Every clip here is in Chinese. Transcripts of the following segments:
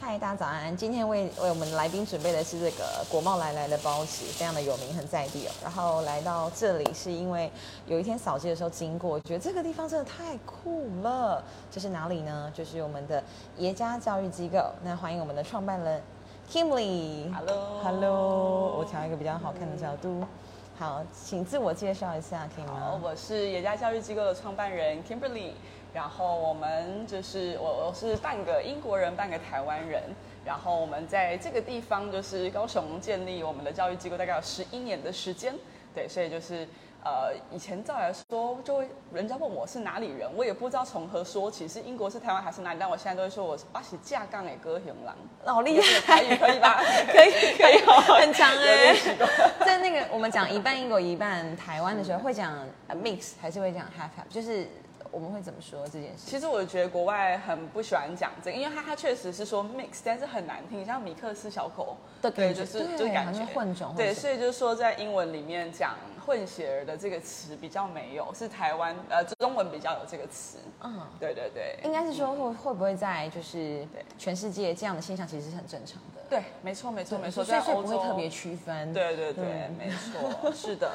嗨，大家早安！今天为为我们来宾准备的是这个国贸来来的包子，非常的有名，很在地哦。然后来到这里是因为有一天扫街的时候经过，觉得这个地方真的太酷了。这是哪里呢？就是我们的耶加教育机构。那欢迎我们的创办人 Kimberly。Hello，Hello，我调一个比较好看的角度。好，请自我介绍一下，可以吗？好，我是野家教育机构的创办人 Kimberly。然后我们就是我我是半个英国人，半个台湾人。然后我们在这个地方就是高雄建立我们的教育机构，大概有十一年的时间。对，所以就是呃，以前照来说，就会人家问我是哪里人，我也不知道从何说起，是英国是台湾还是哪里。但我现在都会说我是巴西架杠诶，哥雄狼，老厉害，台语可以吧？可 以可以，很强哎、在那个我们讲一半英国一半台湾的时候，会讲呃 mix 还是会讲 half half？就是我们会怎么说这件事？其实我觉得国外很不喜欢讲这个，因为它它确实是说 mix，但是很难听，像米克斯小口对，的感觉就是就感觉混种对，所以就是说在英文里面讲混血儿的这个词比较没有，是台湾呃中文比较有这个词。嗯，对对对，应该是说会会不会在就是对。全世界这样的现象其实是很正常的。对，没错没错没错，所以所以在欧洲。不会特别区分。对对对嗯，没错，是的，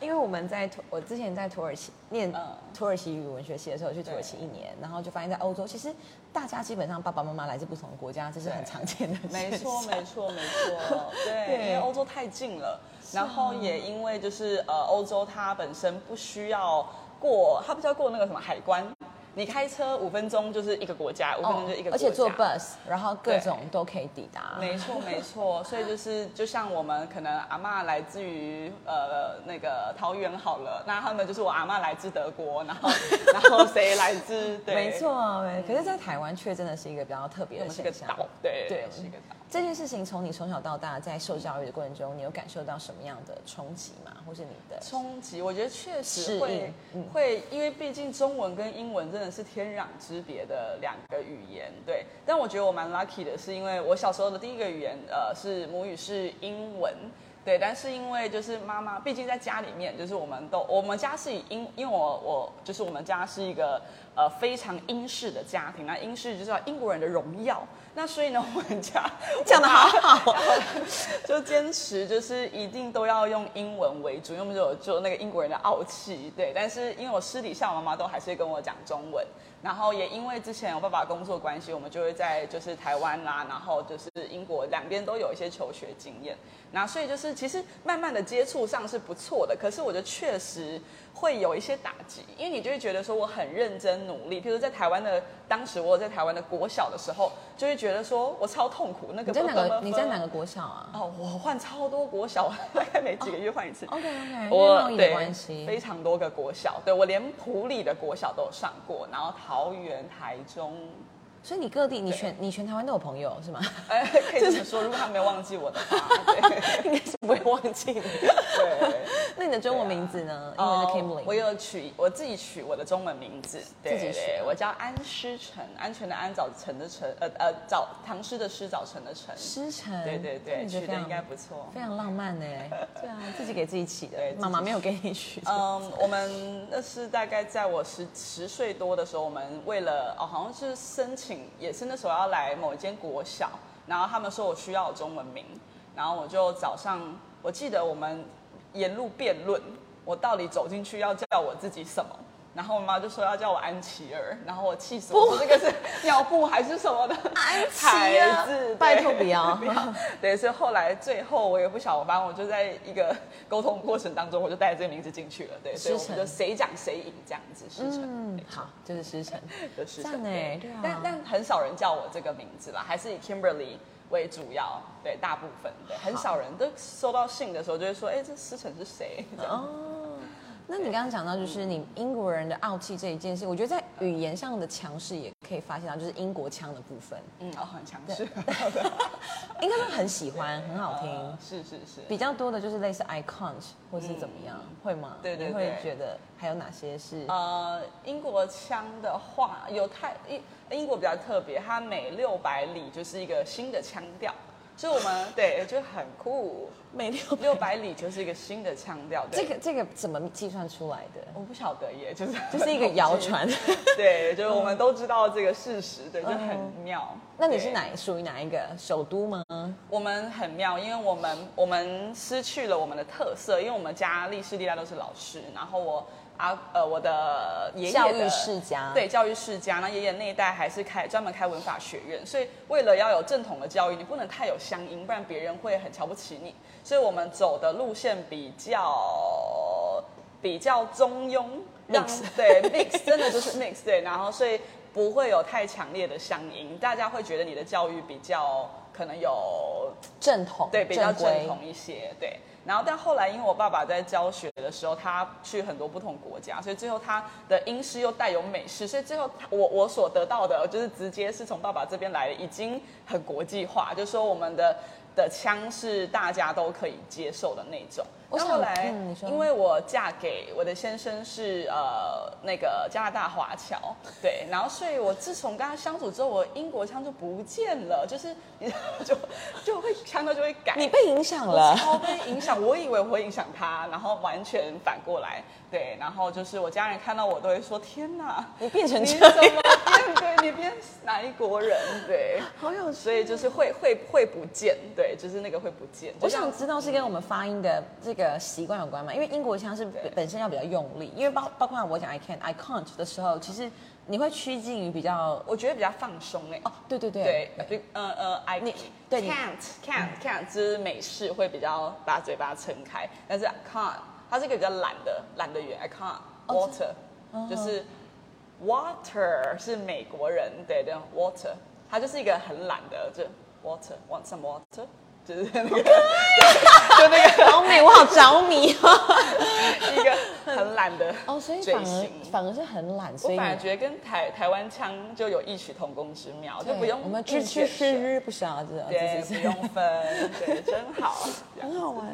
因为我们在土，我之前在土耳其念嗯。土耳其语文学系的时候，去土耳其一年，然后就发现，在欧洲其实大家基本上爸爸妈妈来自不同的国家，这是很常见的。没错，没错，没错，对，对。因为欧洲太近了，然后也因为就是呃，欧洲它本身不需要过，它不需要过那个什么海关，你开车五分钟就是一个国家，五分钟就一个国家，哦而且坐 bus，然后各种都可以抵达。没错，没错，所以就是就像我们可能阿嬷来自于呃那个桃园好了，那他们就是我阿嬷来自德国，然后 然后谁来自对，没，错，没可是，在台湾却真的是一个比较特别的是个。岛，对对。是一个岛。这件事情从你从小到大在受教育的过程中，你有感受到什么样的冲击吗？或是你的冲击，我觉得确适实会会，因为毕竟中文跟英文真的是天壤之别的两个语言，对。但我觉得我蛮 lucky 的，是因为我小时候的第一个语言，呃，是母语是英文，对。但是因为就是妈妈，毕竟在家里面，就是我们都我们家是以英，因为我我就是我们家是一个呃非常英式的家庭，那英式就是要英国人的荣耀，那所以呢，我们家 讲的好好就坚持就是一定都要用英文为主，因为我们就有就那个英国人的傲气，对。但是因为我私底下我妈妈都还是会跟我讲中文，然后也因为之前我爸爸工作关系，我们就会在就是台湾啦、然后就是英国两边都有一些求学经验，那所以就是其实慢慢的接触上是不错的，可是我觉得确实会有一些打击，因为你就会觉得说我很认真努力，譬如在台湾的当时我有在台湾的国小的时候，就会觉得说我超痛苦，那个你在哪个？你在哪个国小啊哦，我换超多国小，大概每几个月换一次。？OK OK，我对关系。非常多个国小，对我连普里的国小都有上过，然后桃园、台中，所以你各地，你全你全台湾都有朋友是吗？哎，可以这么说，如果他没有忘记我的话，对应该是不会忘记你。对。那你的中文名字呢？英文的哦 Kimberly。我有取我自己取我的中文名字，对自己取我叫安诗晨，安全的安，早晨的晨，呃呃早唐诗的诗，早晨的晨，诗晨。对对对，取的应该不错。非常浪漫呢。对啊，自己给自己起的对，妈妈没有给你取。嗯，我们那是大概在我十十岁多的时候，我们为了哦，好像是申请，也是那时候要来某一间国小，然后他们说我需要中文名，然后我就早上，我记得我们沿路辩论，我到底走进去要叫我自己什么。然后我妈就说要叫我安琪儿，然后我气死我，这个是尿布还是什么的安琪牌儿子？拜托不要 不要。对，所以后来最后我也不晓得，反正我就在一个沟通过程当中，我就带着这个名字进去了。对，所以我们就谁讲谁赢这样子，师承嗯，好，就是师承。的师承。但但很少人叫我这个名字啦，还是以 Kimberly 为主要，对，大部分对，很少人都收到信的时候就会说，哎，这师承是谁？这样哦，那你刚刚讲到就是你英国人的傲气这一件事，我觉得在语言上的强势也可以发现到，就是英国腔的部分，嗯，哦，很强势，应该说很喜欢，很好听。呃是是是，比较多的就是类似 I can't 或是怎么样，会吗？对对你会对觉得还有哪些是？呃，英国腔的话，有太英英国比较特别，它每六百里就是一个新的腔调，所以我们对就很酷。每六六百里就是一个新的腔调。这个这个怎么计算出来的？我不晓得耶，就是 就是一个谣传。对，就是我们都知道这个事实，对，就很妙。那你是哪属于哪一个首都吗？我们很妙，因为我们我们失去了我们的特色，因为我们家历史历代都是老师，然后我。啊，呃，我的爷爷教育世家，对教育世家，那爷爷那一代还是开专门开文法学院，所以为了要有正统的教育，你不能太有乡音，不然别人会很瞧不起你。所以我们走的路线比较比较中庸，mix 对 mix 真的就是 mix 对，然后所以不会有太强烈的乡音，大家会觉得你的教育比较可能有正统，对比较正统一些，对。然后，但后来因为我爸爸在教学的时候，他去很多不同国家，所以最后他的英式又带有美式，所以最后我我所得到的就是直接是从爸爸这边来的，已经很国际化，就说我们的的腔是大家都可以接受的那种。后来，因为我嫁给我的先生是呃那个加拿大华侨，对，然后所以我自从跟他相处之后，我英国腔就不见了，就是你就 就会腔调就会改。你被影响了，超被影响。我以为我会影响他，然后完全反过来，对，然后就是我家人看到我都会说：天哪，你变成你怎么变？对你变哪一国人？对，好有，所以就是会会会不见，对，就是那个会不见。我想知道是跟我们发音的这。个习惯有关嘛？因为英国腔是本身要比较用力，因为包包括我讲 I can I can't 的时候，其实你会趋近于比较，我觉得比较放松哎。哦，对对对，对，呃呃，I can't can't can't 就是美式会比较把嘴巴撑开，但是 I can't 它是一个比较懒的懒的语言，I can't water 就是 water 是美国人对的 water，它就是一个很懒的就 water want some water。就是那个，就那个好美，我好着迷哦！一个很懒的哦，所以反而反而是很懒，所以反而觉得跟台台湾腔就有异曲同工之妙，就不用我们吃吃吃不晓得，对，不用分，对，真好，很好玩。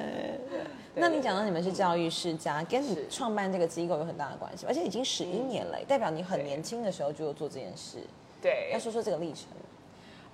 那你讲到你们是教育世家，跟你创办这个机构有很大的关系，而且已经十一年了，代表你很年轻的时候就做这件事。对，要说说这个历程。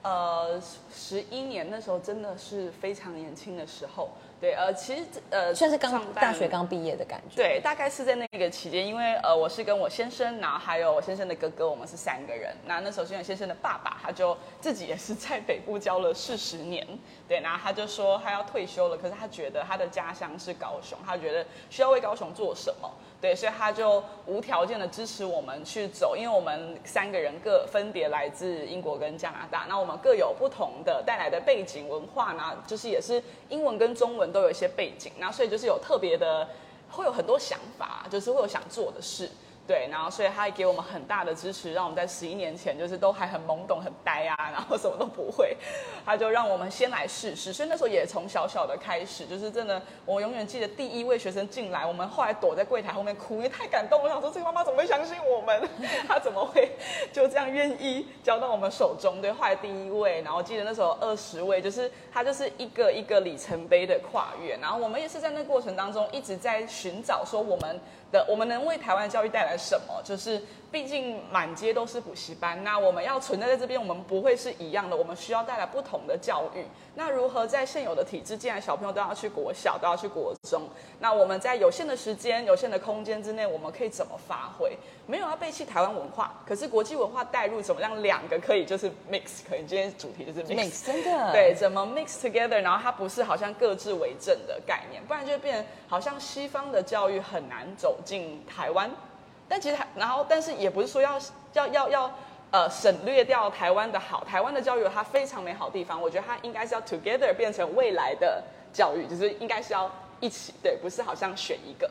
呃，十一年那时候真的是非常年轻的时候，对，呃，其实呃算是刚大学刚毕业的感觉，对，大概是在那个期间，因为呃我是跟我先生，然后还有我先生的哥哥，我们是三个人。那那时候是我先生的爸爸，他就自己也是在北部教了四十年，对，然后他就说他要退休了，可是他觉得他的家乡是高雄，他觉得需要为高雄做什么。对，所以他就无条件的支持我们去走，因为我们三个人各分别来自英国跟加拿大，那我们各有不同的带来的背景文化呢，就是也是英文跟中文都有一些背景，那所以就是有特别的，会有很多想法，就是会有想做的事。对，然后所以他也给我们很大的支持，让我们在十一年前就是都还很懵懂、很呆啊，然后什么都不会，他就让我们先来试试。所以那时候也从小小的开始，就是真的，我永远记得第一位学生进来，我们后来躲在柜台后面哭，因为太感动。我想说，这个妈妈怎么会相信我们？她怎么会就这样愿意交到我们手中？对，后来第一位，然后记得那时候二十位，就是他就是一个一个里程碑的跨越。然后我们也是在那过程当中一直在寻找，说我们。的，我们能为台湾教育带来什么？就是。毕竟满街都是补习班，那我们要存在在这边，我们不会是一样的，我们需要带来不同的教育。那如何在现有的体制，既然小朋友都要去国小，都要去国中，那我们在有限的时间、有限的空间之内，我们可以怎么发挥？没有要背弃台湾文化，可是国际文化带入，怎么样两个可以就是 mix？可能今天主题就是 mix，真的对，怎么 mix together？然后它不是好像各自为政的概念，不然就变好像西方的教育很难走进台湾。但其实，然后，但是也不是说要要要要，呃，省略掉台湾的好。台湾的教育有它非常美好的地方，我觉得它应该是要 together 变成未来的教育，就是应该是要一起，对，不是好像选一个。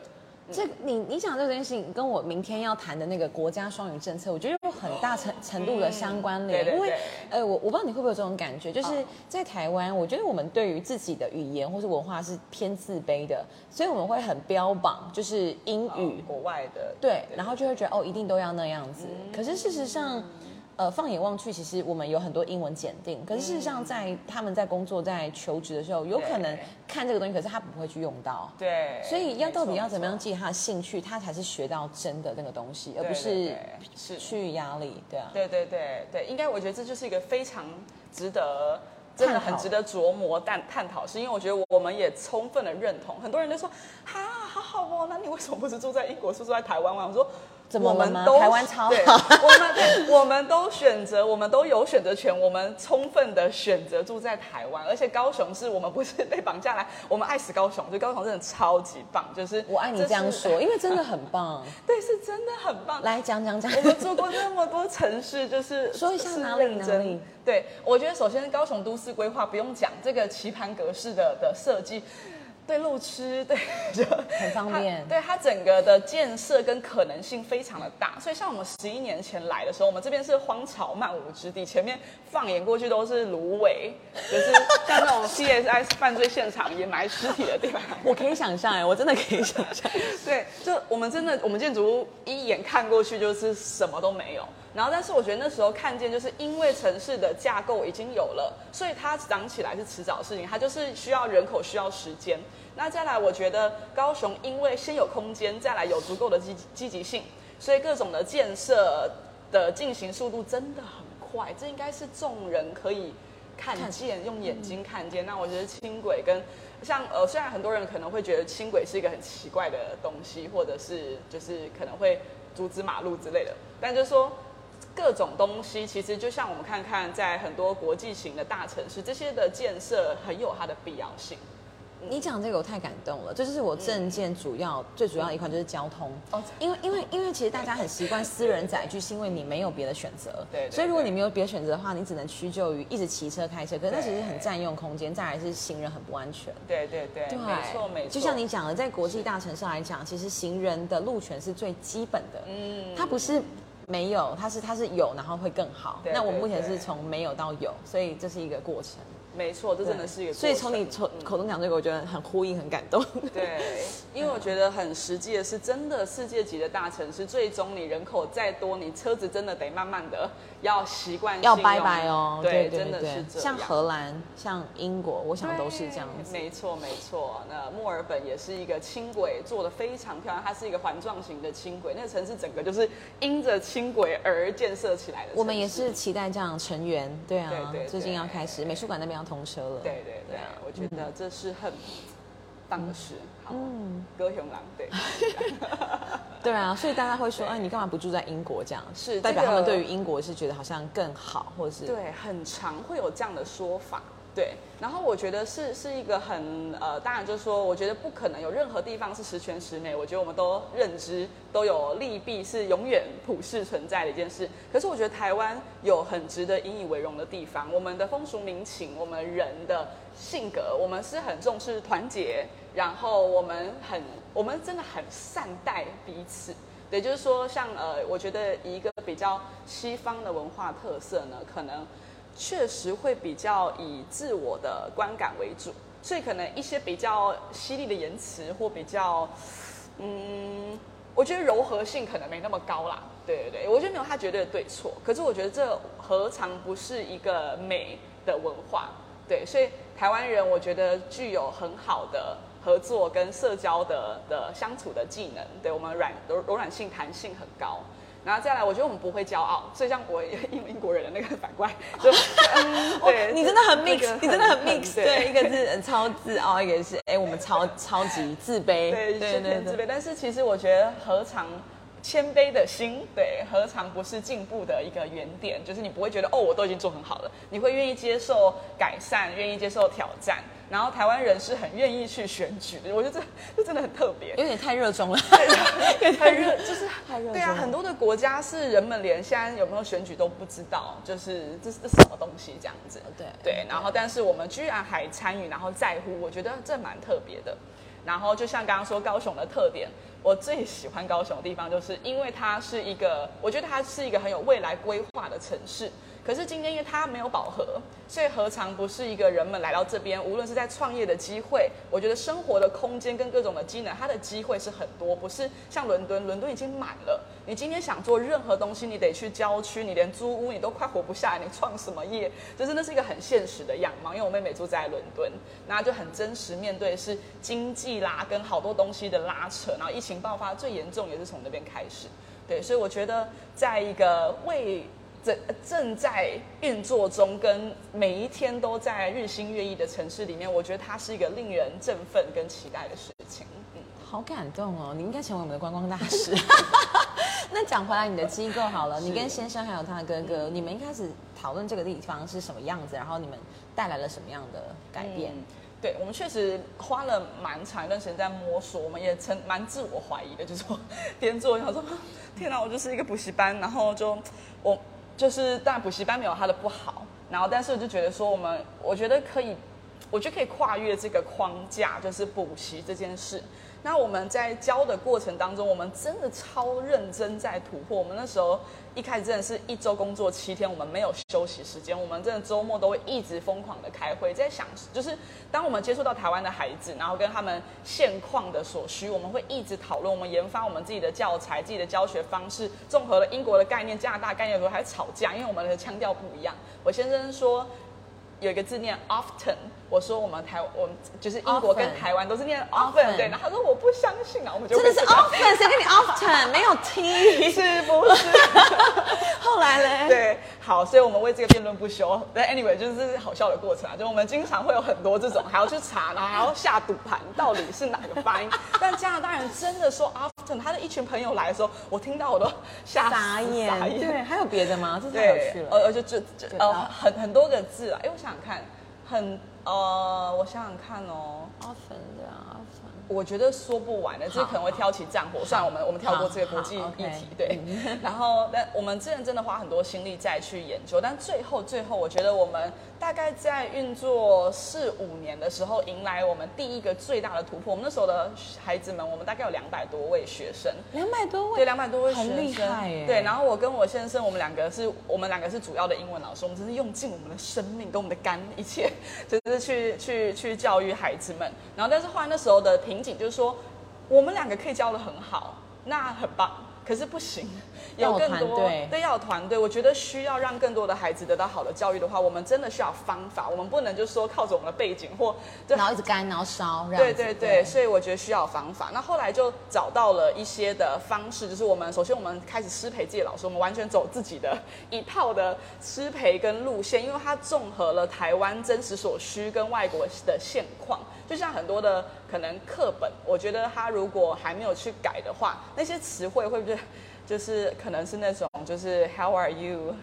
这你你讲这件事情跟我明天要谈的那个国家双语政策，我觉得有很大程程度的相关联。因为呃，我我不知道你会不会有这种感觉，就是在台湾，我觉得我们对于自己的语言或是文化是偏自卑的，所以我们会很标榜就是英语，国外的对，然后就会觉得哦，一定都要那样子。可是事实上。呃，放眼望去，其实我们有很多英文检定，可是事实上，在他们在工作、在求职的时候，有可能看这个东西，可是他不会去用到。对，所以要到底要怎么样记他的兴趣，他才是学到真的那个东西，而不是去压力。对啊，对对对对，应该我觉得这就是一个非常值得。真的很值得琢磨但探讨，是因为我觉得我们也充分的认同，很多人都说哈好好哦，那你为什么不是住在英国，是住在台湾吗？我说。怎么我们都台湾超对好我们对我们都选择，我们都有选择权，我们充分的选择住在台湾，而且高雄是我们不是被绑架来，我们爱死高雄，就高雄真的超级棒，就是我爱你这样说，因为真的很棒。对，是真的很棒。来讲讲讲，我们住过那么多城市，就是 说一下是哪里认真哪里对，我觉得首先高雄都市规划不用讲，这个棋盘格式的的设计。对路痴，对，就很方便它对它整个的建设跟可能性非常的大，所以像我们十一年前来的时候，我们这边是荒草漫无之地，前面放眼过去都是芦苇，就是像那种 CSI 犯罪现场掩埋尸体的地方。我可以想象哎，我真的可以想象。对，就我们真的，我们建筑物一眼看过去就是什么都没有。然后，但是我觉得那时候看见，就是因为城市的架构已经有了，所以它长起来是迟早的事情，它就是需要人口，需要时间。那再来，我觉得高雄因为先有空间，再来有足够的积积极性，所以各种的建设的进行速度真的很快，这应该是众人可以看见，用眼睛看见。那我觉得轻轨跟像呃，虽然很多人可能会觉得轻轨是一个很奇怪的东西，或者是就是可能会阻止马路之类的，但就是说各种东西，其实就像我们看看在很多国际型的大城市，这些的建设很有它的必要性。你讲这个我太感动了，这就是我证件主要、最主要的一款就是交通。哦因为因为因为其实大家很习惯私人载具，是因为你没有别的选择。对对所以如果你没有别的选择的话，你只能屈就于一直骑车开车，可是那对其实很占用空间，再来是行人很不安全。对对对，对，没错没错。就像你讲的，在国际大城市来讲，其实行人的路权是最基本的。嗯它不是没有，它是它是有，然后会更好。那我目前是从没有到有，所以这是一个过程。没错，这真的是一个过程。所以从你从口中讲这个，我觉得很呼应，很感动。对，因为我觉得很实际的是，真的世界级的大城市，最终你人口再多，你车子真的得慢慢的要习惯性要拜拜哦，对，对真的是这样。像荷兰、像英国，我想都是这样子。没错没错。那墨尔本也是一个轻轨做的非常漂亮，它是一个环状型的轻轨，那个城市整个就是因着轻轨而建设起来的。我们也是。期待这样成员，对啊，对对对最近要开始美术馆那边要通车了。对对对，啊我觉得这是很棒的事。好，嗯歌雄狼对。对啊，所以大家会说，哎，你干嘛不住在英国？这样是代表他们对于英国是觉得好像更好，或者是对，很常会有这样的说法。对，然后我觉得是是一个很呃，当然就是说，我觉得不可能有任何地方是十全十美。我觉得我们都认知都有利弊，是永远普世存在的一件事。可是我觉得台湾有很值得引以为荣的地方，我们的风俗民情，我们人的性格，我们是很重视团结，然后我们很，我们真的很善待彼此。对，就是说像呃，我觉得一个比较西方的文化特色呢，可能确实会比较以自我的观感为主，所以可能一些比较犀利的言辞或比较，嗯，我觉得柔和性可能没那么高啦。对对对，我觉得没有它绝对的对错，可是我觉得这何尝不是一个美的文化？对，所以台湾人我觉得具有很好的合作跟社交的的相处的技能，对我们软柔柔软性、弹性很高。然后再来，我觉得我们不会骄傲，所以像我英英国人的那个反过来，就 嗯，对，你真的很这 mix，个你真的很 mix，对，对一个是呃超自傲，一个是哎我们超超级自卑，对，对对自卑。但是其实我觉得何尝谦卑的心，对，何尝不是进步的一个原点？就是你不会觉得哦，我都已经做很好了，你会愿意接受改善，愿意接受挑战。然后台湾人是很愿意去选举的，我觉得这这真的很特别。有点太热衷了，太热，就是太热对啊，很多的国家是人们连现在有没有选举都不知道，就是这是这是什么东西这样子。对对，然后但是我们居然还参与，然后在乎，我觉得这蛮特别的。然后就像刚刚说高雄的特点，我最喜欢高雄的地方，就是因为它是一个，我觉得它是一个很有未来规划的城市。可是今天因为它没有饱和，所以何尝不是一个人们来到这边，无论是在创业的机会，我觉得生活的空间跟各种的机能，它的机会是很多，不是像伦敦，伦敦已经满了。你今天想做任何东西，你得去郊区，你连租屋你都快活不下来，你创什么业？这真的是一个很现实的样貌。因为我妹妹住在伦敦，那就很真实面对是经济啦，跟好多东西的拉扯，然后疫情爆发最严重也是从那边开始。对，所以我觉得在一个为正正在运作中，跟每一天都在日新月异的城市里面，我觉得它是一个令人振奋跟期待的事情。嗯，好感动哦！你应该成为我们的观光大使。那讲回来，你的机构好了，你跟先生还有他的哥哥，你们一开始讨论这个地方是什么样子，然后你们带来了什么样的改变？对我们确实花了蛮长一段时间在摸索，我们也曾蛮自我怀疑的，就是说边做想说，天哪，我就是一个补习班，然后就我就是当然补习班没有它的不好，然后但是我就觉得说我们，我觉得可以，我觉得可以跨越这个框架，就是补习这件事。那我们在教的过程当中，我们真的超认真在突破。我们那时候一开始真的是一周工作七天，我们没有休息时间，我们真的周末都会一直疯狂的开会，在想就是当我们接触到台湾的孩子，然后跟他们现况的所需，我们会一直讨论，我们研发我们自己的教材、自己的教学方式，综合了英国的概念、加拿大概念有时候还吵架，因为我们的腔调不一样。我先生说有一个字念 often。我说我们台我们就是英国跟台湾都是念 often 对，然后他说我不相信啊，我们就真的是 often 谁跟你 often 没有 t 是不是？后来嘞？对，好，所以我们为这个辩论不休。但 anyway 就是好笑的过程啊，就我们经常会有很多这种还要去查，然后还要下赌盘，到底是哪个发音？但加拿大人真的说 often，他的一群朋友来的时候，我听到我都吓傻眼。对，还有别的吗？这太有趣了。呃，就就就呃很很多个字啊，因为，我想想看，很。呃，我想想看哦，often 对啊，often，我觉得说不完的，这可能会挑起战火。算了，我们我们跳过这个国际议题，对。然后，但我们之前真的花很多心力再去研究，但最后最后，我觉得我们。大概在运作四五年的时候，迎来我们第一个最大的突破。我们那时候的孩子们，我们大概有两百多位学生，两百多位，对，两百多位学生，很厉害耶。对，然后我跟我先生，我们两个是我们两个是主要的英文老师，我们真是用尽我们的生命跟我们的肝，一切就是去去去教育孩子们。然后，但是后来那时候的瓶颈就是说，我们两个可以教的很好，那很棒。可是不行，有更多对要有团队。我觉得需要让更多的孩子得到好的教育的话，我们真的需要方法。我们不能就是说靠着我们的背景或然后一直干然后烧。对对对，所以我觉得需要方法。那后来就找到了一些的方式，就是我们首先我们开始师培自己老师，我们完全走自己的一套的师培跟路线，因为它综合了台湾真实所需跟外国的现况。就像很多的可能课本，我觉得他如果还没有去改的话，那些词汇会不会就是可能是那种就是 How are you？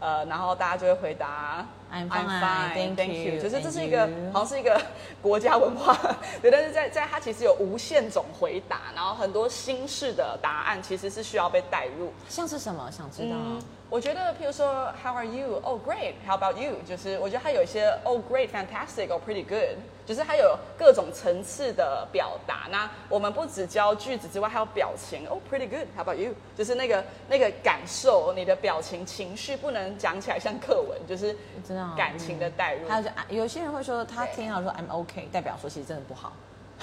呃，然后大家就会回答 I'm fine, thank you。就是这是一个好像是一个 国家文化，对。但是在在它其实有无限种回答，然后很多新式的答案其实是需要被带入。像是什么？想知道？我觉得，譬如说，How are you? Oh, great. How about you? 就是我觉得它有一些 Oh, great, fantastic, or pretty good. 就是它有各种层次的表达。那我们不只教句子之外，还有表情。Oh, pretty good. How about you? 就是那个那个感受，你的表情、情绪不能讲起来像课文，就是感情的代入。还有就有些人会说，他听到说 I'm OK，代表说其实真的不好。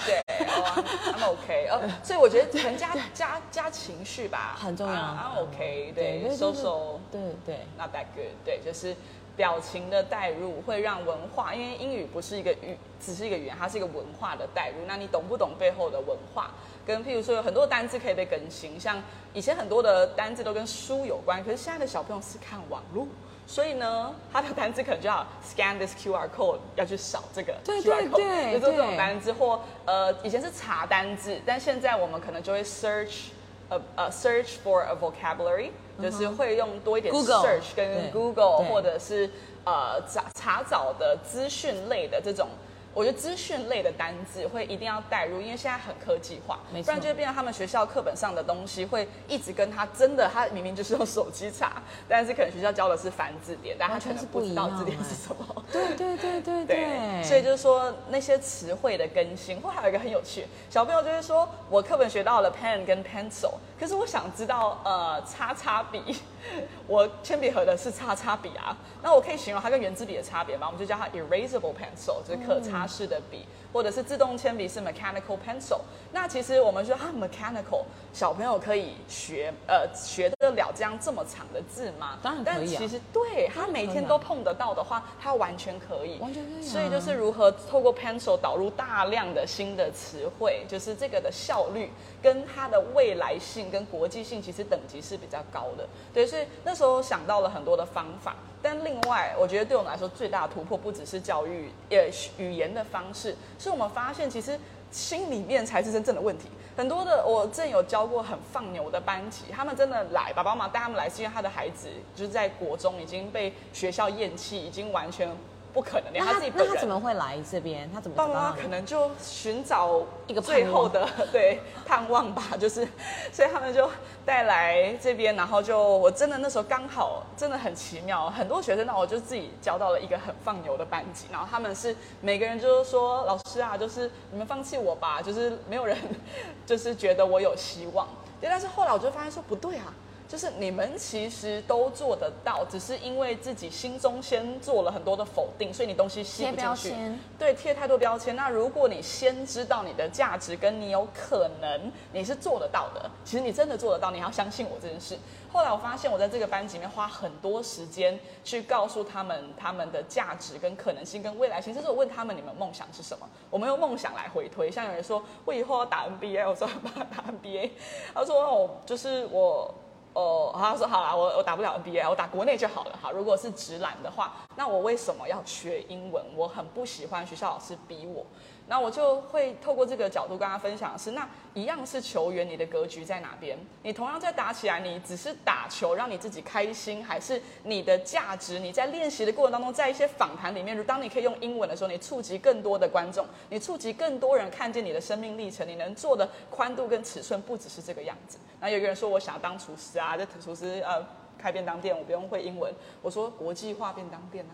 对，I'm OK。哦，所以我觉得可能加加加情绪吧，很重要。I'm OK。对，so so。对对，Not that good。对，就是表情的代入会让文化，因为英语不是一个语，只是一个语言，它是一个文化的代入。那你懂不懂背后的文化？跟譬如说有很多单字可以被更新，像以前很多的单字都跟书有关，可是现在的小朋友是看网络。所以呢，它的单字可能就要 scan this QR code，要去扫这个 QR code，就做这种单字，或呃以前是查单字，但现在我们可能就会 search，呃呃 search for a vocabulary，就是会用多一点 search 跟 Google 或者是呃查查找的资讯类的这种。我觉得资讯类的单字会一定要带入，因为现在很科技化，不然就会变成他们学校课本上的东西会一直跟他真的，他明明就是用手机查，但是可能学校教的是繁字典，但他可能不知道字典是什么。对对对对对。所以就是说那些词汇的更新，或还有一个很有趣，小朋友就是说我课本学到了 pen 跟 pencil，可是我想知道呃叉叉笔，我铅笔盒的是叉叉笔啊，那我可以形容它跟圆珠笔的差别吗？我们就叫它 erasable pencil，就是可擦。拉式的笔，或者是自动铅笔是 mechanical pencil。那其实我们说啊，mechanical 小朋友可以学呃学得了这样这么长的字吗？当然可以啊但其实对他每天都碰得到的话，他完全可以。完全可以啊所以就是如何透过 pencil 导入大量的新的词汇，就是这个的效率跟它的未来性跟国际性其实等级是比较高的。对，所以那时候想到了很多的方法。但另外，我觉得对我们来说最大的突破不只是教育呃语言的方式，是我们发现其实心里面才是真正的问题。很多的我之前有教过很放牛的班级，他们真的来，爸爸妈妈带他们来是因为他的孩子就是在国中已经被学校厌弃，已经完全不可能，连那他他自己本人。那他怎么会来这边？他怎么爸爸妈可能就寻找一个最后的对盼望吧，就是，所以他们就带来这边，然后就我真的那时候刚好真的很奇妙，很多学生那我就自己教到了一个很放牛的班级，然后他们是每个人就是说老师啊，就是你们放弃我吧，就是没有人 就是觉得我有希望，对，但是后来我就发现说不对啊。就是你们其实都做得到，只是因为自己心中先做了很多的否定，所以你东西吸贴不进去。标签，对，贴太多标签。那如果你先知道你的价值，跟你有可能你是做得到的，其实你真的做得到，你要相信我这件事。后来我发现我在这个班级里面花很多时间去告诉他们他们的价值跟可能性跟未来性。这是我问他们你们梦想是什么？我们用梦想来回推。像有人说我以后要打 NBA，我说我要打 NBA，他说哦，就是我。哦，他说好啦，我我打不了 NBA，我打国内就好了。好，如果是直男的话，那我为什么要学英文？我很不喜欢学校老师逼我。那我就会透过这个角度跟他分享是，那一样是球员，你的格局在哪边？你同样在打起来，你只是打球让你自己开心，还是你的价值？你在练习的过程当中，在一些访谈里面，当你可以用英文的时候，你触及更多的观众，你触及更多人看见你的生命历程，你能做的宽度跟尺寸不只是这个样子。然后有个人说我想要当厨师啊，在厨师呃开便当店，我不用会英文。我说国际化便当店啊，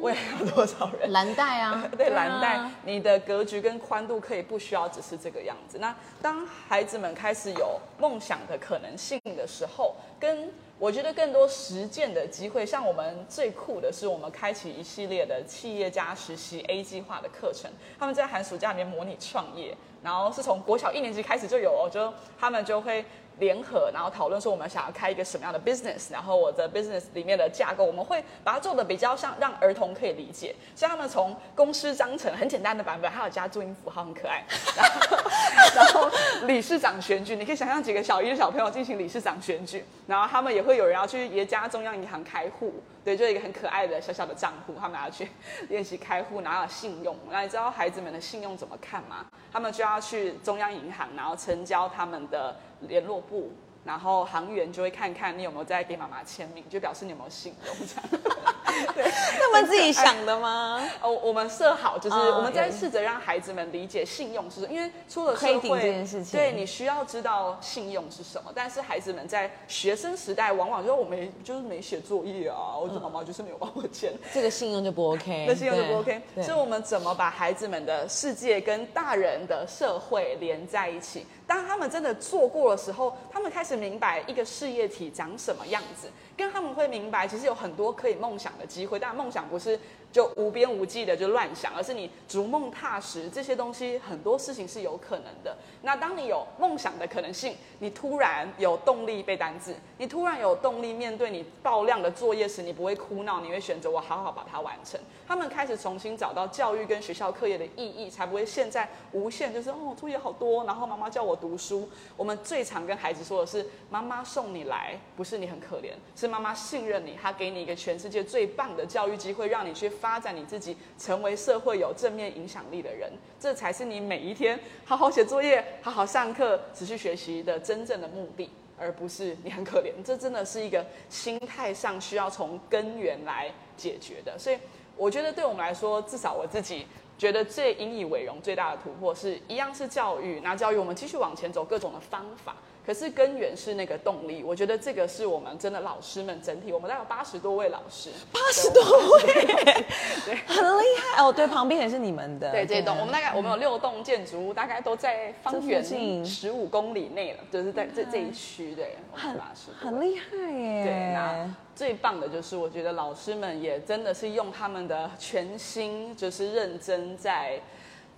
未来有多少人？蓝带啊，对啊蓝带，你的格局跟宽度可以不需要只是这个样子。那当孩子们开始有梦想的可能性的时候，跟我觉得更多实践的机会，像我们最酷的是，我们开启一系列的企业家实习 A 计划的课程，他们在寒暑假里面模拟创业，然后是从国小一年级开始就有哦，就他们就会。联合，然后讨论说我们想要开一个什么样的 business，然后我的 business 里面的架构，我们会把它做的比较像让儿童可以理解，所以他们从公司章程很简单的版本，还有加注音符号很可爱，然后然后理事长选举，你可以想象几个小一的小朋友进行理事长选举，然后他们也会有人要去耶加中央银行开户，对，就一个很可爱的小小的账户，他们要去 练习开户，然后信用，那你知道孩子们的信用怎么看吗？他们就要去中央银行，然后成交他们的联络部，然后行员就会看看你有没有在给妈妈签名，就表示你有没有信用这样。对，他们自己想的吗？哦，我们设好，就是哦我们在有试着让孩子们理解信用是什么，因为出了社会，这件事情对你需要知道信用是什么。但是孩子们在学生时代，往往就说我没就是没写作业啊，我的妈妈就是没有帮我签，这个信用就不 OK，那信用就不 OK。所以我们怎么把孩子们的世界跟大人的社会连在一起？当他们真的做过的时候，他们开始明白一个事业体长什么样子，跟他们会明白，其实有很多可以梦想的机会。但梦想不是就无边无际的就乱想，而是你逐梦踏实，这些东西很多事情是有可能的。那当你有梦想的可能性，你突然有动力背单字，你突然有动力面对你爆量的作业时，你不会哭闹，你会选择我好好把它完成。他们开始重新找到教育跟学校课业的意义，才不会现在无限就是哦作业好多，然后妈妈叫我读书。我们最常跟孩子说的是，妈妈送你来，不是你很可怜，是妈妈信任你，她给你一个全世界最棒的教育机会，让你去发展你自己，成为社会有正面影响力的人。这才是你每一天好好写作业、好好上课、持续学习的真正的目的。而不是你很可怜，这真的是一个心态上需要从根源来解决的。所以我觉得对我们来说，至少我自己觉得最引以为荣、最大的突破是一样是教育，那教育我们继续往前走各种的方法。可是根源是那个动力，我觉得这个是我们真的老师们整体，我们大概有八十多位老师，八十多位，对，很厉害。哦，对，旁边也是你们的。对，这栋。啊。我们大概我们有六栋建筑物，大概都在方圆近。十五公里内了，就是在这这一区，对，很很厉害耶。对，那最棒的就是我觉得老师们也真的是用他们的全心，就是认真在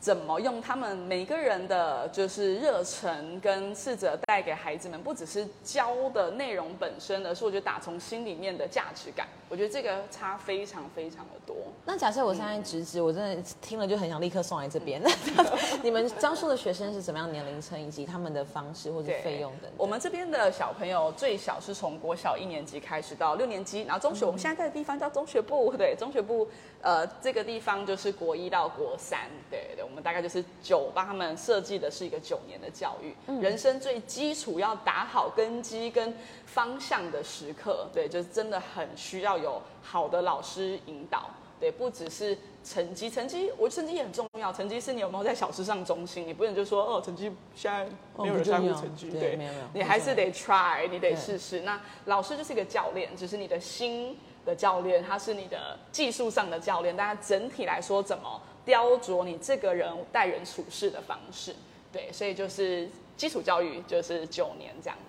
怎么用他们每个人的就是热忱跟试着带给孩子们，不只是教的内容本身，而是我觉得打从心里面的价值感，我觉得这个差非常非常的多。那假设我现在直职，我真的听了就很想立刻送来这边。那 你们江苏的学生是怎么样的年龄层，以及他们的方式或者费用等等？我们这边的小朋友最小是从国小一年级开始到六年级，然后中学、我们现在在的地方叫中学部，对，中学部呃这个地方就是国一到国三，对对，我们大概就是九帮他们设计的是一个九年的教育，人生最基础要打好根基跟方向的时刻，对，就是真的很需要有好的老师引导。对，不只是成绩，成绩我成绩也很重要。成绩是你有没有在小事上中心，你不能就说哦，成绩现在没有人在乎成绩，对没有没有你还是得 try，你得试试。那老师就是一个教练，只是你的心的教练，他是你的技术上的教练，但他整体来说怎么雕琢你这个人待人处事的方式。对，所以就是基础教育就是九年这样子。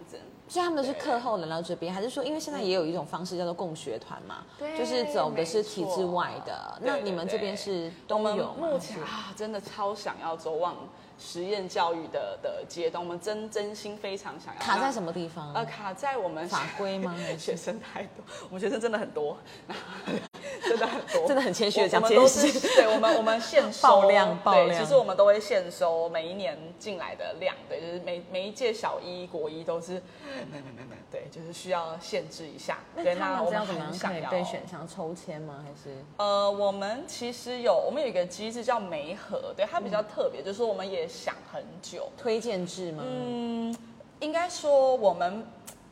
所以他们都是课后来到这边，还是说，因为现在也有一种方式叫做共学团嘛，对就是走的是体制外的。那你们这边是都有吗？目前啊，真的超想要走往实验教育的的阶段，我们真真心非常想要。卡在什么？地方？呃，卡在我们法规吗 学生太多，我们学生真的很多，真的很多，真的很谦虚的讲我我们都这件事是对，我们我们现收爆量爆对量其实我们都会现收每一年进来的量，对，就是每每一届小一、国一都是，对，就是需要限制一下。对，那他们我们这样怎么样可很想要以被选上抽签吗？还是呃，我们其实有，我们有一个机制叫媒合，对，它比较特别，就是说我们也想很久，推荐制吗？嗯，应该说我们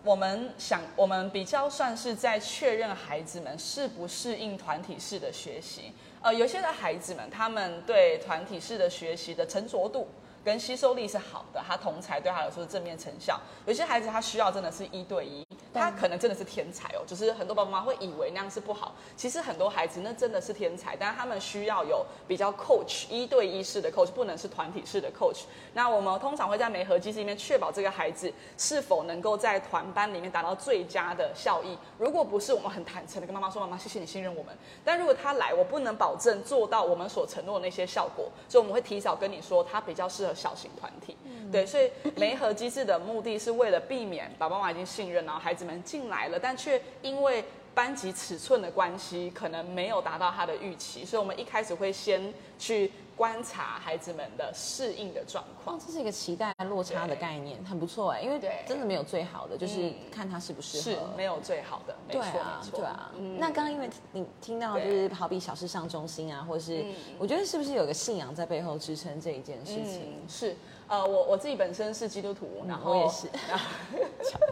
我们想，我们比较算是在确认孩子们适不适应团体式的学习。呃，有些的孩子们，他们对团体式的学习的沉着度。跟吸收力是好的，他同才对他来说是正面成效。有些孩子他需要真的是一对一，他可能真的是天才哦，就是很多爸爸妈妈会以为那样是不好，其实很多孩子那真的是天才，但是他们需要有比较 coach 一对一式的 coach，不能是团体式的 coach。那我们通常会在媒合机制里面确保这个孩子是否能够在团班里面达到最佳的效益。如果不是，我们很坦诚的跟妈妈说：“妈妈，谢谢你信任我们。”但如果他来，我不能保证做到我们所承诺的那些效果，所以我们会提早跟你说，他比较适合小型团体。对，所以媒合机制的目的是为了避免爸爸妈妈已经信任，然后孩子们进来了，但却因为班级尺寸的关系，可能没有达到他的预期，所以我们一开始会先去观察孩子们的适应的状况哦，。这是一个期待落差的概念，很不错哎，因为真的没有最好的，就是嗯看他适不适合是合。没有最好的，没对错，啊没，错。对啊。嗯那刚刚因为你听到就是好比小事上中心啊，或者是嗯我觉得是不是有个信仰在背后支撑这一件事情？嗯，是，呃，我我自己本身是基督徒，然后我也是然后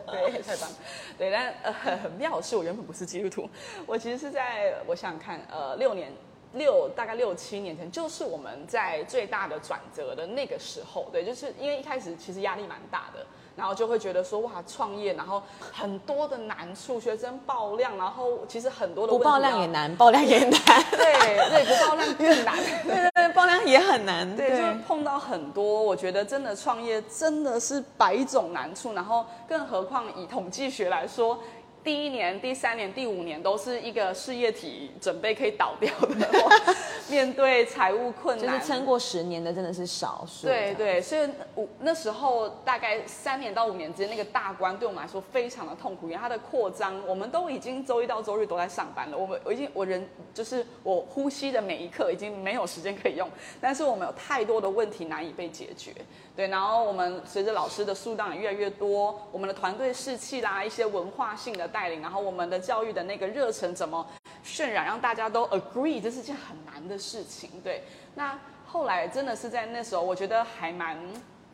对，太棒了，对，但呃很很妙的是，我原本不是基督徒，我其实是在我想想看，呃，六年。六大概六七年前，就是我们在最大的转折的那个时候，对，就是因为一开始其实压力蛮大的，然后就会觉得说哇创业，然后很多的难处，学生爆量，然后其实很多的不爆量也，难，爆量也难。对对，不爆量更难，对对对，爆量也很难。对，就碰到很多，我觉得真的创业真的是百种难处，然后更何况以统计学来说。第一年、第三年、第五年都是一个事业体准备可以倒掉的，面对财务困难，就是撑过十年的真的是少数。对对，所以五那时候大概三年到五年之间那个大关对我们来说非常的痛苦，因为它的扩张，我们都已经周一到周日都在上班了，我们我已经我人就是我呼吸的每一刻已经没有时间可以用，但是我们有太多的问题难以被解决，对，然后我们随着老师的数量也越来越多，我们的团队士气啦，一些文化性的带领，然后我们的教育的那个热忱怎么渲染，让大家都 agree，这是件很难的事情，对，那。后来真的是在那时候，我觉得还蛮，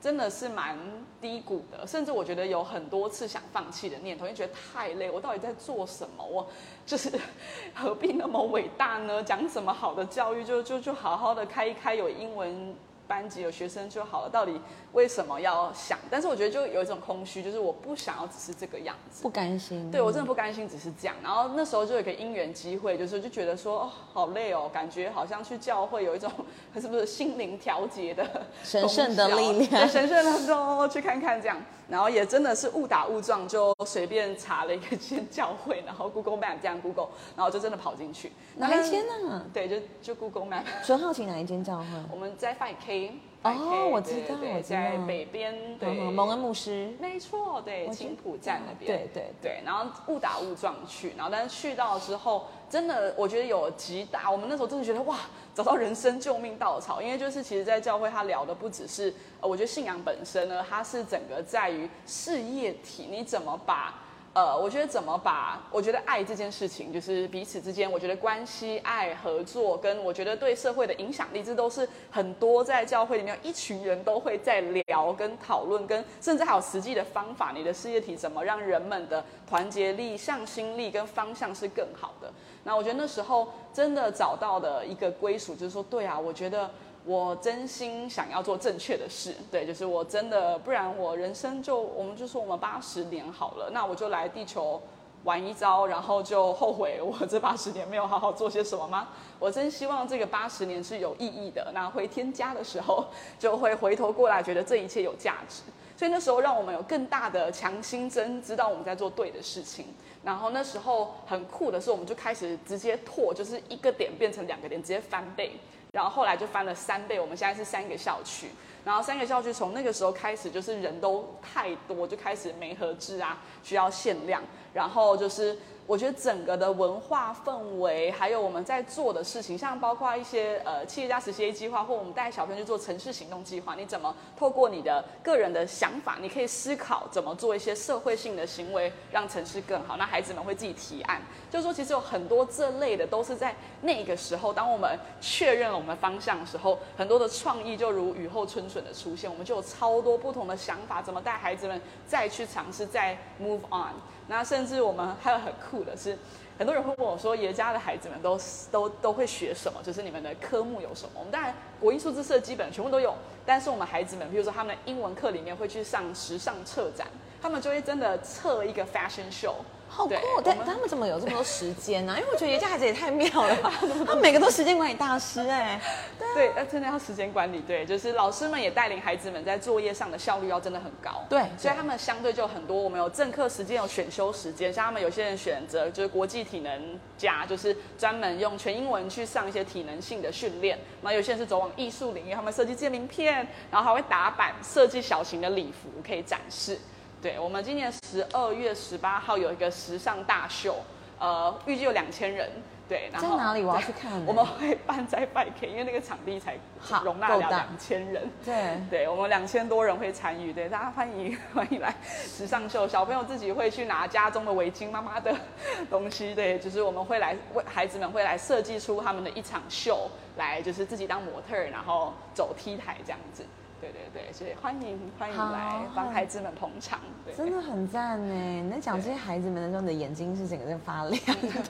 真的是蛮低谷的，甚至我觉得有很多次想放弃的念头，因为觉得太累，我到底在做什么？我就是 何必那么伟大呢？讲什么好的教育，就就就好好的开一开有英文。班级有学生就好了，到底为什么要想？但是我觉得就有一种空虚，就是我不想要只是这个样子，不甘心。对我真的不甘心，只是这样。然后那时候就有一个因缘机会，就是就觉得说，哦，好累哦，感觉好像去教会有一种 是不是心灵调节的神圣的力量，神圣的说去看看这样。然后也真的是误打误撞，就随便查了一个间教会，然后 Google Map 这样 Google，然后就真的跑进去。哪一间呢？对，就就 Google Map。纯好奇哪一间教会？我们在 Five K。哦，我知道，我，在北边，对，蒙恩牧师，没错，对，青浦站那边，对对对。然后误打误撞去，然后但是去到之后，真的我觉得有极大，我们那时候真的觉得哇，找到人生救命稻草，因为就是其实，在教会他聊的不只是，呃，我觉得信仰本身呢，它是整个在于事业体，你怎么把。呃，我觉得怎么把我觉得爱这件事情，就是彼此之间，我觉得关系、爱、合作，跟我觉得对社会的影响力，这都是很多在教会里面一群人都会在聊、跟讨论、跟甚至还有实际的方法。你的事业体怎么让人们的团结力、向心力跟方向是更好的？那我觉得那时候真的找到的一个归属，就是说，对啊，我觉得。我真心想要做正确的事，对，就是我真的，不然我人生就，我们就说我们八十年好了，那我就来地球玩一遭，然后就后悔我这八十年没有好好做些什么吗？我真希望这个八十年是有意义的，那回天家的时候就会回头过来，觉得这一切有价值。所以那时候让我们有更大的强心针，知道我们在做对的事情。然后那时候很酷的是，我们就开始直接拓，就是一个点变成两个点，直接翻倍。然后后来就翻了三倍，我们现在是三个校区，然后三个校区从那个时候开始就是人都太多，就开始没合制啊，需要限量，然后就是。我觉得整个的文化氛围，还有我们在做的事情，像包括一些呃企业家实习 A 计划，或我们带小朋友去做城市行动计划，你怎么透过你的个人的想法，你可以思考怎么做一些社会性的行为，让城市更好。那孩子们会自己提案，就是说其实有很多这类的，都是在那个时候，当我们确认了我们的方向的时候，很多的创意就如雨后春笋的出现，我们就有超多不同的想法，怎么带孩子们再去尝试，再 move on。那甚至我们还有很酷的是，很多人会问我说，爷家的孩子们都都都会学什么？就是你们的科目有什么？我们当然国音数字社基本全部都有，但是我们孩子们，比如说他们的英文课里面会去上时尚策展，他们就会真的测一个 fashion show。好酷！但他们怎么有这么多时间呢？因为我觉得爷家孩子也太妙了吧！他们每个都时间管理大师哎。对，那真的要时间管理。对，就是老师们也带领孩子们在作业上的效率要真的很高。对，所以他们相对就很多。我们有正课时间，有选修时间。像他们有些人选择就是国际体能家，就是专门用全英文去上一些体能性的训练。那有些人是走往艺术领域，他们设计这些名片，然后还会打版设计小型的礼服可以展示。对我们今年十二月十八号有一个时尚大秀，呃，预计有两千人。对，在哪里？我要去看。我们会办在 b K，因为那个场地才容纳了两千人。对，对我们两千多人会参与。对，大家欢迎 欢迎来时尚秀。小朋友自己会去拿家中的围巾、妈妈的 东西。对，就是我们会来为孩子们会来设计出他们的一场秀，来就是自己当模特，然后走 T 台这样子。对对对，所以欢迎欢迎来帮孩子们捧场，对真的很赞呢。那讲这些孩子们的时候，你的眼睛是整个在发亮，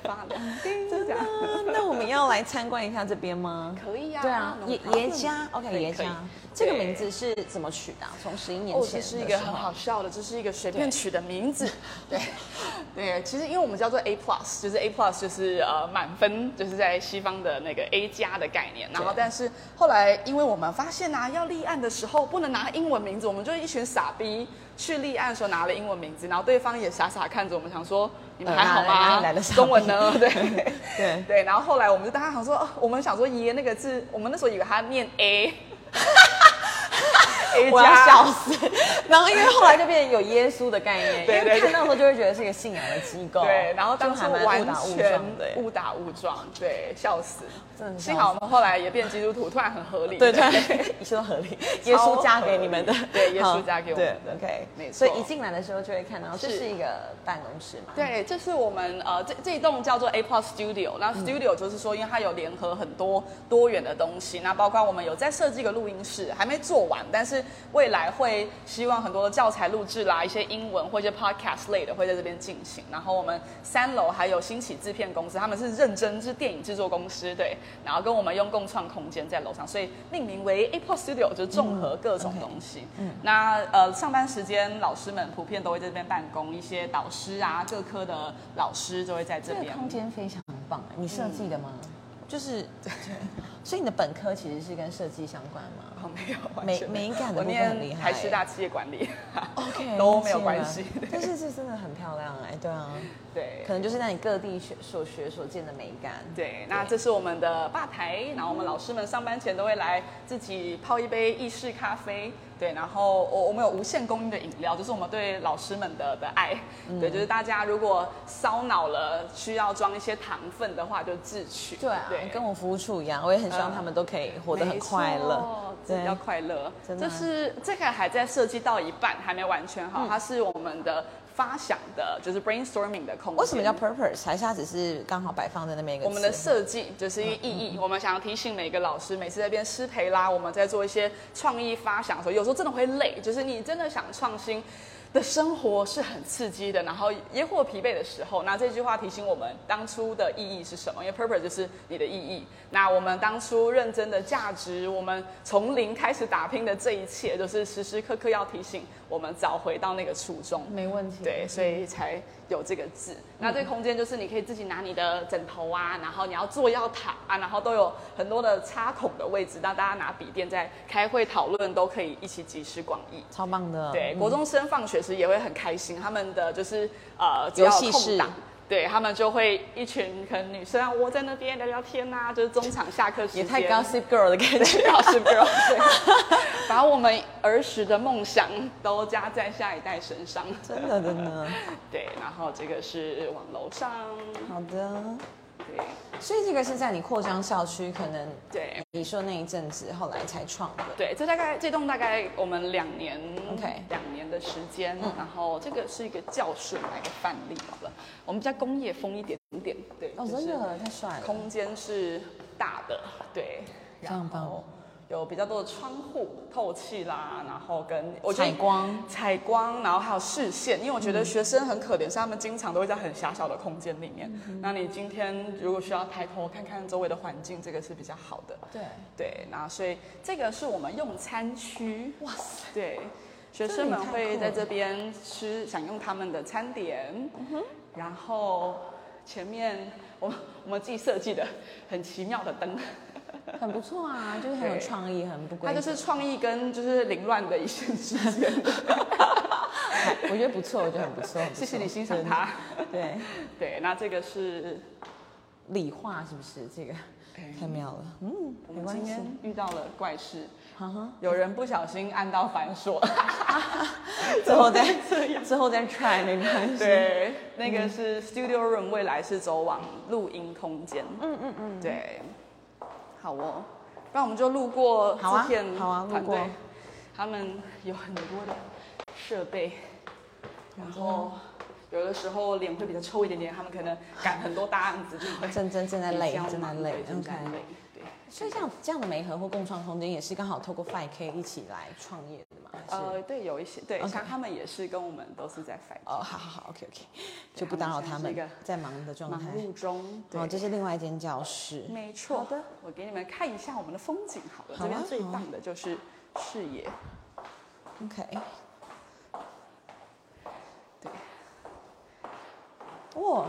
发亮，真的。那我们要来参观一下这边吗？可以啊。对啊，爷爷家，OK，爷家。这个名字是怎么取的？从十一年前，这是一个很好笑的，这是一个随便取的名字。对对，其实因为我们叫做 A plus，就是 A plus 就是呃满分，就是在西方的那个 A 加的概念。然后，但是后来因为我们发现啊，要立案的时候不能拿英文名字，我们就一群傻逼去立案的时候拿了英文名字，然后对方也傻傻看着我们，想说你们还好吗？中文呢？对对对。然后后来我们就大家想说，哦我们想说耶那个字，我们那时候以为他念 A。我要笑死，然后因为后来就变成有耶稣的概念，因为看到的时候就会觉得是一个信仰的机构，对，然后当时完全误打误撞，对，笑死，真的幸好我们后来也变基督徒，突然很合理，对对，一切都合理，耶稣嫁给你们的，对，耶稣嫁给我们的，OK，没错，所以一进来的时候就会看到这是。一个办公室嘛，对，这是我们呃这这一栋叫做 A Plus Studio，那 Studio 就是说因为它有联合很多多元的东西，那包括我们有在设计一个录音室，还没做完，但是。未来会希望很多的教材录制啦，一些英文或一些 podcast 类的会在这边进行。然后我们三楼还有新起制片公司，他们是认真是电影制作公司，对，然后跟我们用共创空间在楼上，所以命名为 Apple Studio，就是综合各种东西。嗯，那呃上班时间老师们普遍都会在这边办公，一些导师啊各科的老师就会在这边。空间非常棒，你设计的吗？就是对，所以你的本科其实是跟设计相关吗？哦，没有，美美感的部分很厉害，还是大企业管理，OK，都没有关系。但是这真的很漂亮哎，对啊，对，可能就是在你各地学所学所见的美感。对，那这是我们的吧台，然后我们老师们上班前都会来自己泡一杯意式咖啡。对，然后我我们有无限供应的饮料，就是我们对老师们的的爱。对，就是大家如果烧脑了，需要装一些糖分的话，就自取。对啊，跟我服务处一样，我也很希望他们都可以活得很快乐，对，要快乐。真的，这是这个还在设计到一半，还没完全好。它是我们的。发想的就是 brainstorming 的空间。为什么叫 purpose？还是它只是刚好摆放在那边一个？我们的设计就是一个意义。我们想要提醒每个老师，每次在边师培啦，我们在做一些创意发想的时候，有时候真的会累。就是你真的想创新。的生活是很刺激的，然后也或疲惫的时候，那这句话提醒我们当初的意义是什么？因为 purpose 就是你的意义。那我们当初认真的价值，我们从零开始打拼的这一切，就是时时刻刻要提醒我们找回到那个初衷。没问题。对，所以才有这个字。那这个空间就是你可以自己拿你的枕头啊，然后你要坐要躺啊，然后都有很多的插孔的位置，让大家拿笔电在开会讨论都可以一起集思广益。超棒的。对，国中生放学。时也会很开心，他们的就是呃，只要空档，对他们就会一群可能女生啊窝在那边聊聊天呐，就是中场下课时间。也太 gossip girl 的感觉，gossip girl，对，把我们儿时的梦想都加在下一代身上，真的真的。对，然后这个是往楼上，好的。对，所以这个是在你扩张校区，可能对你说那一阵子，后来才创的。对，这大概这栋大概我们两年，OK，两年的时间。然后这个是一个教室，来个范例好了。我们比较工业风一点点，对，哦，真的太帅了。空间是大的，对，非常棒。有比较多的窗户透气啦，然后跟采光、采光，然后还有视线，因为我觉得学生很可怜，是他们经常都会在很狭小的空间里面。那你今天如果需要抬头看看周围的环境，这个是比较好的。对对，那所以这个是我们用餐区。哇塞！对，学生们会在这边吃，享用他们的餐点。然后前面我们我们自己设计的很奇妙的灯。很不错啊，就是很有创意，很不规。它就是创意跟就是凌乱的一线之间。我觉得不错，我觉得很不错。谢谢你欣赏它。对对，那这个是理化是不是？这个太妙了。嗯，我们今天遇到了怪事，有人不小心按到反锁，最后再最后再 try 没关系。对，那个是 studio room，未来是走往录音空间。嗯嗯嗯，对。好哦，不然我们就路过制片好啊，路过，他们有很多的设备，然后有的时候脸会比较臭一点点，他们可能赶很多大案子，就会正正正在累，真的累，真的累。所以这样这样的媒合或共创空间也是刚好透过 Five K 一起来创业的嘛？呃，对，有一些对，像他们也是跟我们都是在 Five。哦，好好好，OK OK，就不打扰他们在忙的状态。忙碌中。哦，这是另外一间教室。没错。好的，我给你们看一下我们的风景。好了，这边最棒的就是视野。OK。对。哇。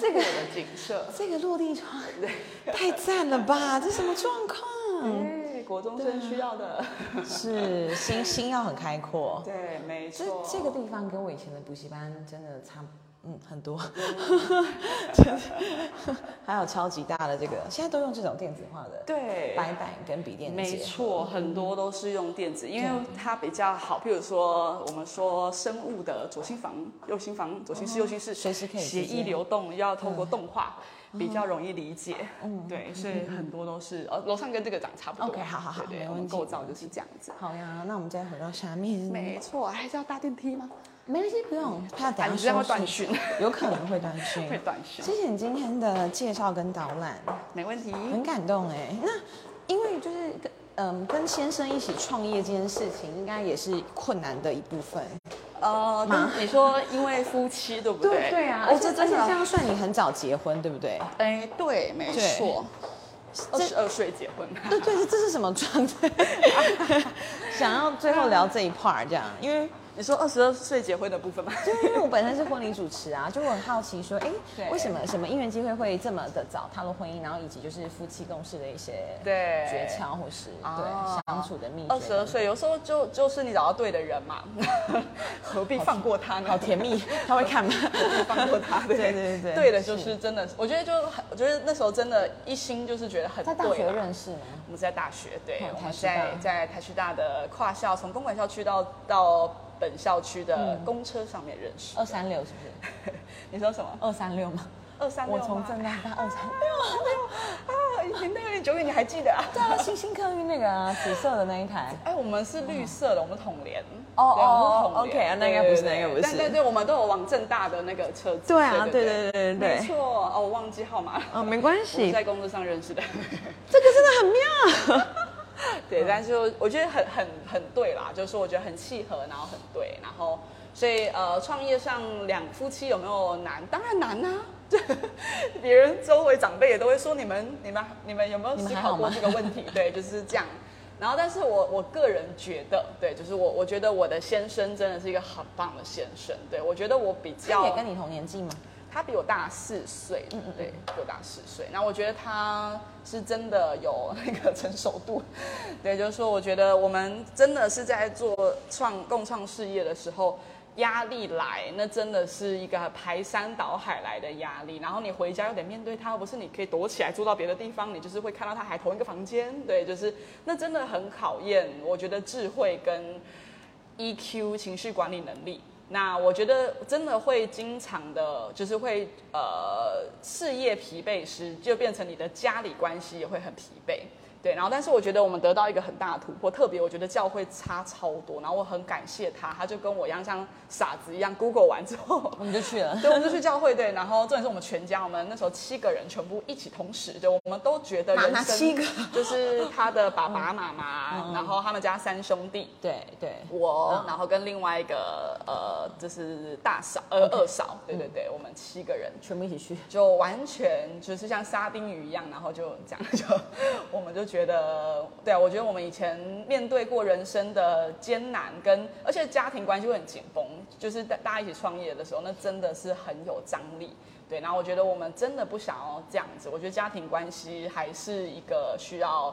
这个的景色，这个落地窗 太赞了吧！这什么状况？哎，国中生需要的，是心心要很开阔。对，没错。这这个地方跟我以前的补习班真的差。嗯，很多，还有超级大的这个，现在都用这种电子化的，对，白板跟笔电，没错，很多都是用电子，因为它比较好。譬如说，我们说生物的左心房、右心房，左心室、右心室，随时可以血液流动，要透过动画比较容易理解。嗯，对，所以很多都是，呃，楼上跟这个长差不多。OK，好好好，没问题。构造就是这样子。好呀，那我们再回到下面。没错，还是要搭电梯吗？没关系，不用，怕等下会断讯，有可能会断讯，会断讯。谢谢你今天的介绍跟导览，没问题，很感动哎。那因为就是跟嗯跟先生一起创业这件事情，应该也是困难的一部分。呃，你说因为夫妻对不对？对啊，哦，而且而且这这，样算你很早结婚，对不对？哎，对，没对错，二十二岁结婚。对对，这这是什么状态？想要最后聊这一 part 这样，因为你说二十二岁结婚的部分吗？就因为我本身是婚礼主持啊，就我很好奇说，哎对，为什么什么姻缘机会会这么的早踏入婚姻，然后以及就是夫妻共事的一些对诀窍或是哦对相处的秘诀。二十二，岁，有时候就就是你找到对的人嘛，何必放过他呢？好甜蜜，他会看吗？何必放过他？对对对对对的，就是真的，我觉得就很，我觉得那时候真的，一心就是觉得很在大学认识吗？我们在大学，对，哦我们在在台师大的跨校，从公管校区到到本校区的嗯公车上面认识。二三六是不是？你说什么？二三六吗？二三六？我从正大到二三 啊，已经那有点久远，你还记得啊？对啊，星星客运那个啊，紫色的那一台。哎，我们是绿色的，我们统联。哦对我们是哦 OK，啊那应该不是对对那应该不是但对对，我们都有往正大的那个车子。对啊，对对对对对没错。哦，我忘记号码了。嗯，没关系，在工作上认识的。这个真的很妙。对，但是我觉得很很很对啦，就是说我觉得很契合，然后很对，然后所以呃，创业上两夫妻有没有难？当然难啊！对，别人周围长辈也都会说你们你们你们有没有思考过这个问题？对，就是这样。然后，但是我我个人觉得，对，就是我我觉得我的先生真的是一个很棒的先生。对我觉得我比他较也跟你同年纪吗？他比我大四岁，嗯嗯嗯对，比我大四岁。那我觉得他是真的有那个成熟度，对，就是说，我觉得我们真的是在做创共创事业的时候，压力来，那真的是一个排山倒海来的压力。然后你回家又得面对他，又不是你可以躲起来住到别的地方，你就是会看到他还同一个房间，对，就是那真的很考验，我觉得智慧跟 EQ 情绪管理能力。那我觉得真的会经常的，就是会呃事业疲惫时，就变成你的家里关系也会很疲惫。对，然后但是我觉得我们得到一个很大的突破，特别我觉得教会差超多，然后我很感谢他，他就跟我一样像傻子一样，Google 完之后，我们就去了。对，我们就去教会，对，然后重点是我们全家，我们那时候七个人全部一起同时，对，我们都觉得哪人生七个就是他的爸爸妈妈，嗯然后他们家三兄弟，对对，我，嗯然后跟另外一个呃，就是大嫂呃二嫂，对对对，我们七个人全部一起去。就完全就是像沙丁鱼一样，然后就这样就 我们就觉得，对啊，我觉得我们以前面对过人生的艰难跟，而且家庭关系会很紧绷，就是大大家一起创业的时候，那真的是很有张力。对，然后我觉得我们真的不想要这样子，我觉得家庭关系还是一个需要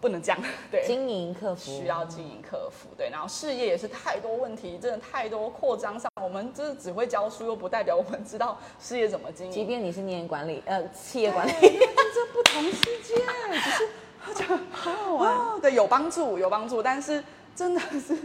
不能这样，对，经营客服。需要经营客服，对，然后事业也是太多问题，真的太多扩张上，我们就是只会教书，又不代表我们知道事业怎么经营。即便你是念管理，呃，企业管理，这不同世界，只是 好好玩，对，有帮助，有帮助，但是真的是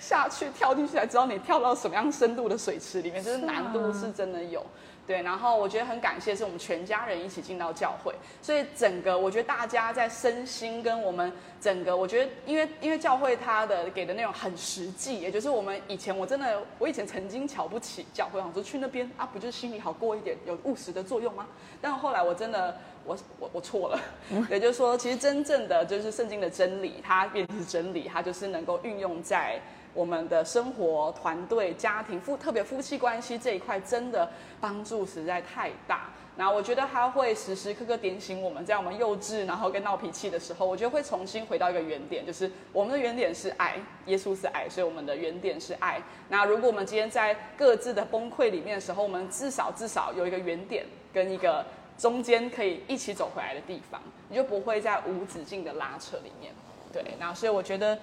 下去跳进去才知道你跳到什么样深度的水池里面，就是难度是真的有。对，然后我觉得很感谢是我们全家人一起进到教会，所以整个我觉得大家在身心跟我们整个，我觉得因为因为教会它的给的内容很实际，也就是我们以前我真的我以前曾经瞧不起教会，想说去那边啊不就是心里好过一点，有务实的作用吗？但后来我真的我我我错了，也就是说其实真正的就是圣经的真理，它变成是真理，它就是能够运用在。我们的生活、团队、家庭、夫特别夫妻关系这一块，真的帮助实在太大。那我觉得他会时时刻刻点醒我们，在我们幼稚然后跟闹脾气的时候，我觉得会重新回到一个原点，就是我们的原点是爱，耶稣是爱，所以我们的原点是爱。那如果我们今天在各自的崩溃里面的时候，我们至少至少有一个原点跟一个中间可以一起走回来的地方，你就不会在无止境的拉扯里面。对，那所以我觉得。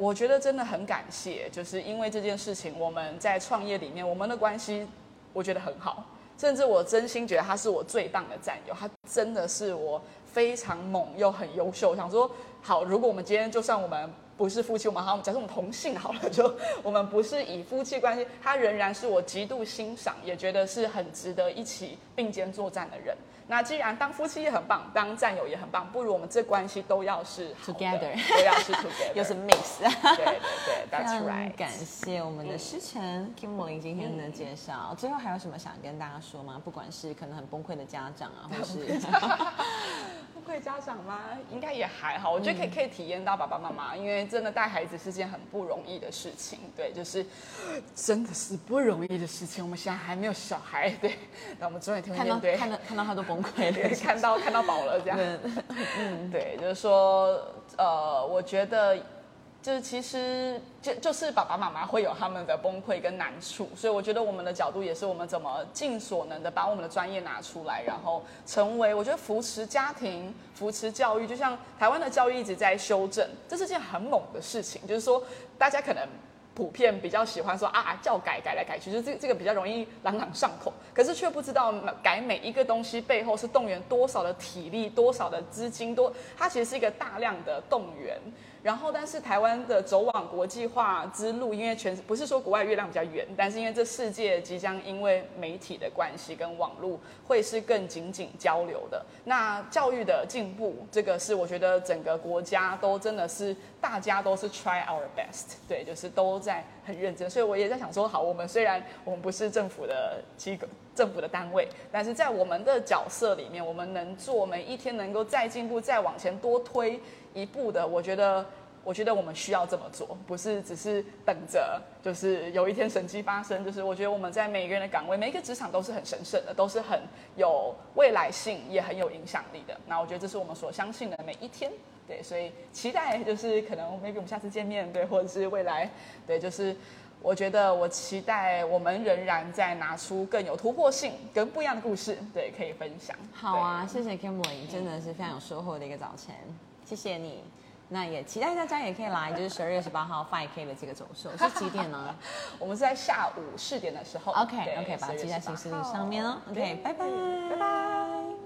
我觉得真的很感谢，就是因为这件事情，我们在创业里面，我们的关系我觉得很好，甚至我真心觉得他是我最棒的战友，他真的是我非常猛又很优秀。想说，好，如果我们今天就算我们不是夫妻，我们好，假设我们同性好了，就我们不是以夫妻关系，他仍然是我极度欣赏，也觉得是很值得一起并肩作战的人。那既然当夫妻也很棒，当战友也很棒，不如我们这关系都要是 Together 都要是 together，又是 mix。对对对，That's right。感谢我们的诗晨 Kimberly 今天的介绍。最后还有什么想跟大家说吗？不管是可能很崩溃的家长啊，或是 崩溃家长吗？应该也还好，我觉得可以可以体验到爸爸妈妈，因为真的带孩子是件很不容易的事情，对，就是真的是不容易的事情。我们现在还没有小孩，对，那我们终于听看到面对，看到看到他都崩溃对，了。看到看到饱了这样。嗯，对，就是说，呃，我觉得就是其实就就是爸爸妈妈会有他们的崩溃跟难处，所以我觉得我们的角度也是我们怎么尽所能的把我们的专业拿出来，然后成为我觉得扶持家庭、扶持教育，就像台湾的教育一直在修正，这是件很猛的事情，就是说大家可能。普遍比较喜欢说啊，教改改来改去，就这这个比较容易朗朗上口，可是却不知道改每一个东西背后是动员多少的体力、多少的资金，多它其实是一个大量的动员。然后，但是台湾的走往国际化之路，因为全不是说国外月亮比较圆，但是因为这世界即将因为媒体的关系跟网络会是更紧紧交流的。那教育的进步，这个是我觉得整个国家都真的是大家都是 try our best，对，就是都在很认真。所以我也在想说，好，我们虽然我们不是政府的机构、政府的单位，但是在我们的角色里面，我们能做每一天能够再进步、再往前多推。一步的，我觉得，我觉得我们需要这么做，不是只是等着，就是有一天神迹发生。就是我觉得我们在每一个人的岗位，每一个职场都是很神圣的，都是很有未来性，也很有影响力的。那我觉得这是我们所相信的每一天，对，所以期待就是可能 maybe 我们下次见面，对，或者是未来，对，就是我觉得我期待我们仍然在拿出更有突破性跟不一样的故事，对，可以分享。好啊，谢谢 Kimberly，真的是非常有收获的一个早晨。谢谢你，那也期待大家也可以来，就是十二月十八号 Five K 的这个走秀 是几点呢？我们是在下午四点的时候。OK OK，把它记在行事历上面哦。OK，拜拜，拜拜。